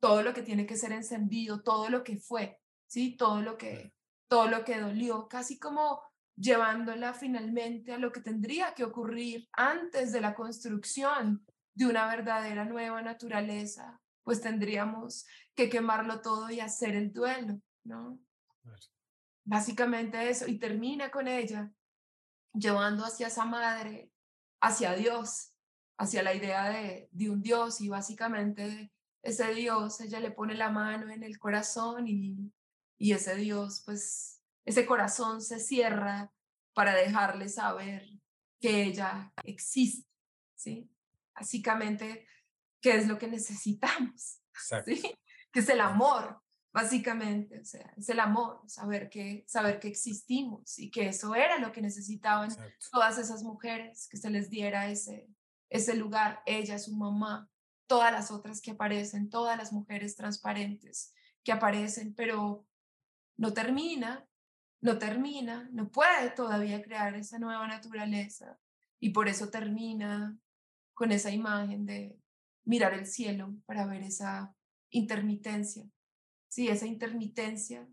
todo lo que tiene que ser encendido, todo lo que fue, ¿sí? Todo lo que, todo lo que dolió, casi como llevándola finalmente a lo que tendría que ocurrir antes de la construcción de una verdadera nueva naturaleza, pues tendríamos que quemarlo todo y hacer el duelo, ¿no? Básicamente eso, y termina con ella llevando hacia esa madre, hacia Dios, hacia la idea de, de un Dios y básicamente ese Dios, ella le pone la mano en el corazón y, y ese Dios, pues ese corazón se cierra para dejarle saber que ella existe, ¿sí? Básicamente, ¿qué es lo que necesitamos? ¿sí? Que es el amor, básicamente, o sea, es el amor, saber que, saber que existimos y que eso era lo que necesitaban todas esas mujeres, que se les diera ese, ese lugar, ella, su mamá, todas las otras que aparecen, todas las mujeres transparentes que aparecen, pero no termina, no termina, no puede todavía crear esa nueva naturaleza y por eso termina con esa imagen de mirar el cielo para ver esa intermitencia, sí, esa intermitencia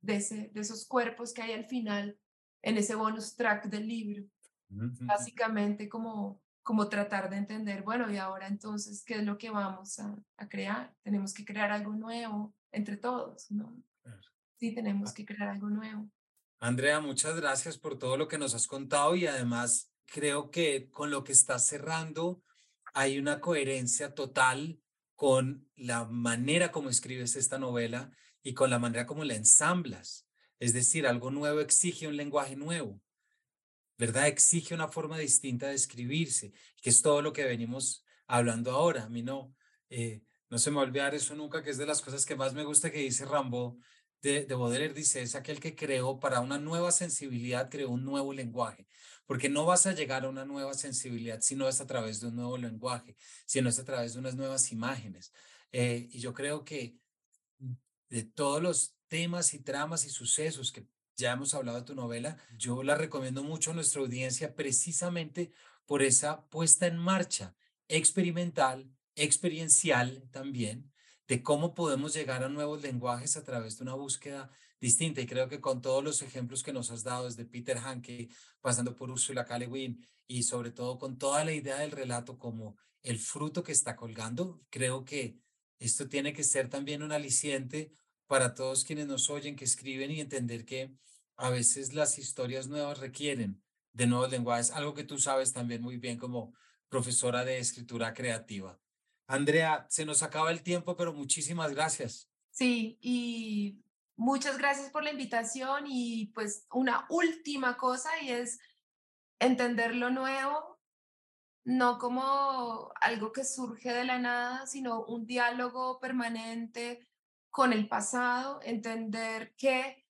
de, ese, de esos cuerpos que hay al final en ese bonus track del libro, básicamente como como tratar de entender, bueno, y ahora entonces, ¿qué es lo que vamos a, crear? Tenemos que crear algo nuevo entre todos, ¿no? Sí, tenemos ah. que crear algo nuevo. Andrea, muchas gracias por todo lo que nos has contado y además creo que con lo que estás cerrando hay una coherencia total con la manera como escribes esta novela y con la manera como la ensamblas. Es decir, algo nuevo exige un lenguaje nuevo. ¿verdad? Exige una forma distinta de escribirse, que es todo lo que venimos hablando ahora. A mí no, eh, no se me va a olvidar eso nunca, que es de las cosas que más me gusta que dice Rambo de, de dice, es aquel que creó para una nueva sensibilidad, creó un nuevo lenguaje, porque no vas a llegar a una nueva sensibilidad si no es a través de un nuevo lenguaje, si no es a través de unas nuevas imágenes. Eh, y yo creo que de todos los temas y tramas y sucesos que ya hemos hablado de tu novela, yo la recomiendo mucho a nuestra audiencia precisamente por esa puesta en marcha experimental, experiencial también, de cómo podemos llegar a nuevos lenguajes a través de una búsqueda distinta. Y creo que con todos los ejemplos que nos has dado, desde Peter Hanke, pasando por Ursula K. Le y sobre todo con toda la idea del relato como el fruto que está colgando, creo que esto tiene que ser también un aliciente para todos quienes nos oyen, que escriben y entender que a veces las historias nuevas requieren de nuevos lenguajes, algo que tú sabes también muy bien como profesora de escritura creativa. Andrea, se nos acaba el tiempo, pero muchísimas gracias. Sí, y muchas gracias por la invitación y pues una última cosa y es entender lo nuevo, no como algo que surge de la nada, sino un diálogo permanente con el pasado, entender que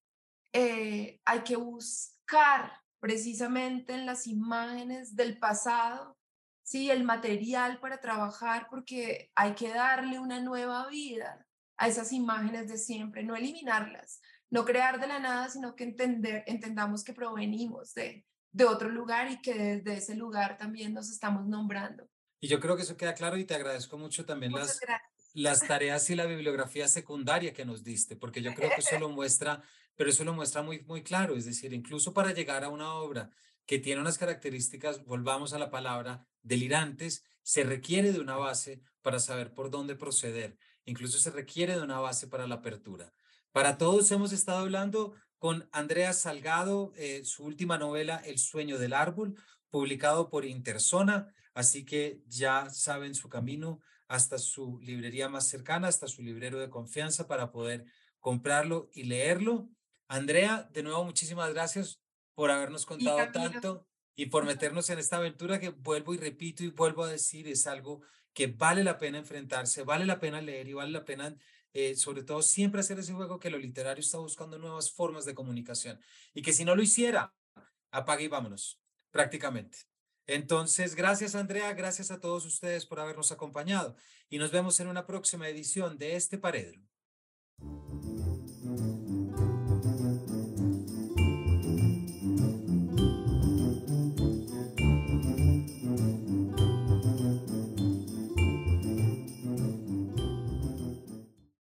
eh, hay que buscar precisamente en las imágenes del pasado sí, el material para trabajar porque hay que darle una nueva vida a esas imágenes de siempre, no eliminarlas, no crear de la nada, sino que entender, entendamos que provenimos de, de otro lugar y que desde ese lugar también nos estamos nombrando. Y yo creo que eso queda claro y te agradezco mucho también las, las tareas y la bibliografía secundaria que nos diste, porque yo creo que eso lo muestra, pero eso lo muestra muy, muy claro, es decir, incluso para llegar a una obra que tiene unas características, volvamos a la palabra, delirantes, se requiere de una base para saber por dónde proceder. Incluso se requiere de una base para la apertura. Para todos hemos estado hablando con Andrea Salgado, eh, su última novela, El sueño del árbol, publicado por Interzona. Así que ya saben su camino hasta su librería más cercana, hasta su librero de confianza para poder comprarlo y leerlo. Andrea, de nuevo, muchísimas gracias por habernos contado tanto y por meternos en esta aventura que vuelvo y repito y vuelvo a decir, es algo que vale la pena enfrentarse, vale la pena leer y vale la pena, eh, sobre todo, siempre hacer ese juego que lo literario está buscando nuevas formas de comunicación y que si no lo hiciera, apague y vámonos, prácticamente. Entonces, gracias Andrea, gracias a todos ustedes por habernos acompañado y nos vemos en una próxima edición de este Paredro.